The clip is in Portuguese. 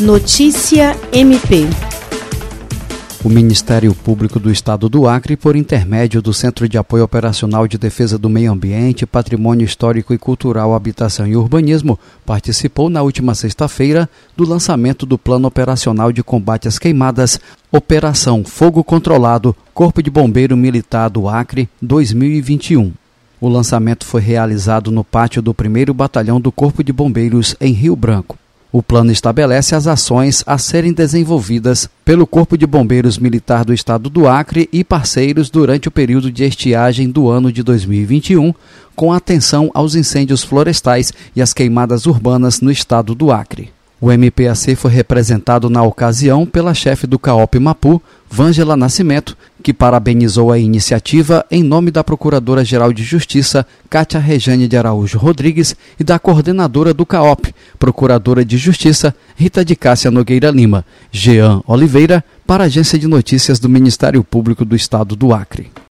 Notícia MP. O Ministério Público do Estado do Acre, por intermédio do Centro de Apoio Operacional de Defesa do Meio Ambiente, Patrimônio Histórico e Cultural, Habitação e Urbanismo, participou na última sexta-feira do lançamento do Plano Operacional de Combate às Queimadas, Operação Fogo Controlado, Corpo de Bombeiro Militar do Acre 2021. O lançamento foi realizado no pátio do 1 Batalhão do Corpo de Bombeiros, em Rio Branco. O plano estabelece as ações a serem desenvolvidas pelo Corpo de Bombeiros Militar do Estado do Acre e parceiros durante o período de estiagem do ano de 2021, com atenção aos incêndios florestais e às queimadas urbanas no estado do Acre. O MPAC foi representado na ocasião pela chefe do CAOP Mapu, Vângela Nascimento, que parabenizou a iniciativa em nome da Procuradora-Geral de Justiça, Cátia Rejane de Araújo Rodrigues, e da coordenadora do CAOP, Procuradora de Justiça, Rita de Cássia Nogueira Lima, Jean Oliveira, para a Agência de Notícias do Ministério Público do Estado do Acre.